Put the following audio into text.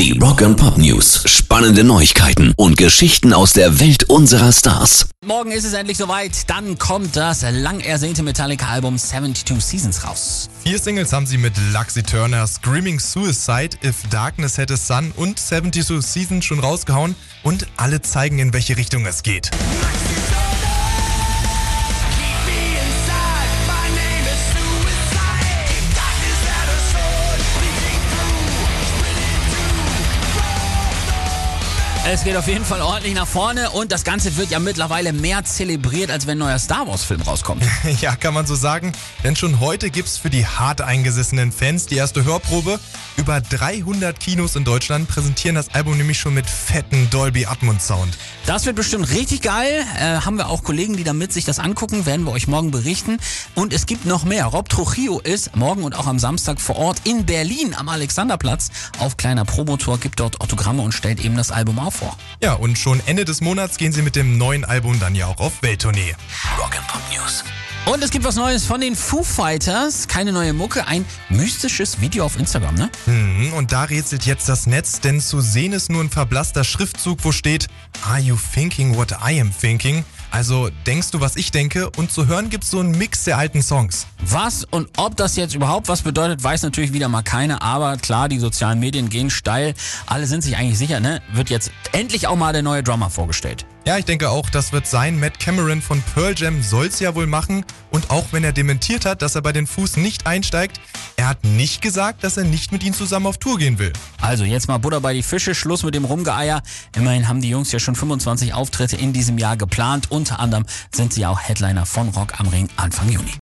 Die Rock and Pop News. Spannende Neuigkeiten und Geschichten aus der Welt unserer Stars. Morgen ist es endlich soweit. Dann kommt das lang ersehnte Metallica-Album 72 Seasons raus. Vier Singles haben sie mit Luxy Turner, Screaming Suicide, If Darkness Had a Sun und 72 Seasons schon rausgehauen und alle zeigen, in welche Richtung es geht. Es geht auf jeden Fall ordentlich nach vorne und das Ganze wird ja mittlerweile mehr zelebriert, als wenn ein neuer Star Wars-Film rauskommt. Ja, kann man so sagen. Denn schon heute gibt's für die hart eingesessenen Fans die erste Hörprobe. Über 300 Kinos in Deutschland präsentieren das Album nämlich schon mit fetten Dolby Atmos Sound. Das wird bestimmt richtig geil. Äh, haben wir auch Kollegen, die damit sich das angucken, werden wir euch morgen berichten. Und es gibt noch mehr. Rob Trujillo ist morgen und auch am Samstag vor Ort in Berlin am Alexanderplatz auf kleiner Promotor, gibt dort Autogramme und stellt eben das Album auch vor. Ja, und schon Ende des Monats gehen sie mit dem neuen Album dann ja auch auf Welttournee. Rock and Pop News. Und es gibt was Neues von den Foo Fighters. Keine neue Mucke, ein mystisches Video auf Instagram, ne? Mhm, und da rätselt jetzt das Netz, denn zu sehen ist nur ein verblasster Schriftzug, wo steht Are you thinking what I am thinking? Also denkst du, was ich denke? Und zu hören gibt's so einen Mix der alten Songs. Was und ob das jetzt überhaupt was bedeutet, weiß natürlich wieder mal keiner. Aber klar, die sozialen Medien gehen steil. Alle sind sich eigentlich sicher, ne? Wird jetzt endlich auch mal der neue Drummer vorgestellt. Ja, ich denke auch, das wird sein. Matt Cameron von Pearl Jam soll's ja wohl machen. Und auch wenn er dementiert hat, dass er bei den Fuß nicht einsteigt, er hat nicht gesagt, dass er nicht mit ihnen zusammen auf Tour gehen will. Also jetzt mal Butter bei die Fische, Schluss mit dem Rumgeeier. Immerhin haben die Jungs ja schon 25 Auftritte in diesem Jahr geplant. Unter anderem sind sie auch Headliner von Rock am Ring Anfang Juni.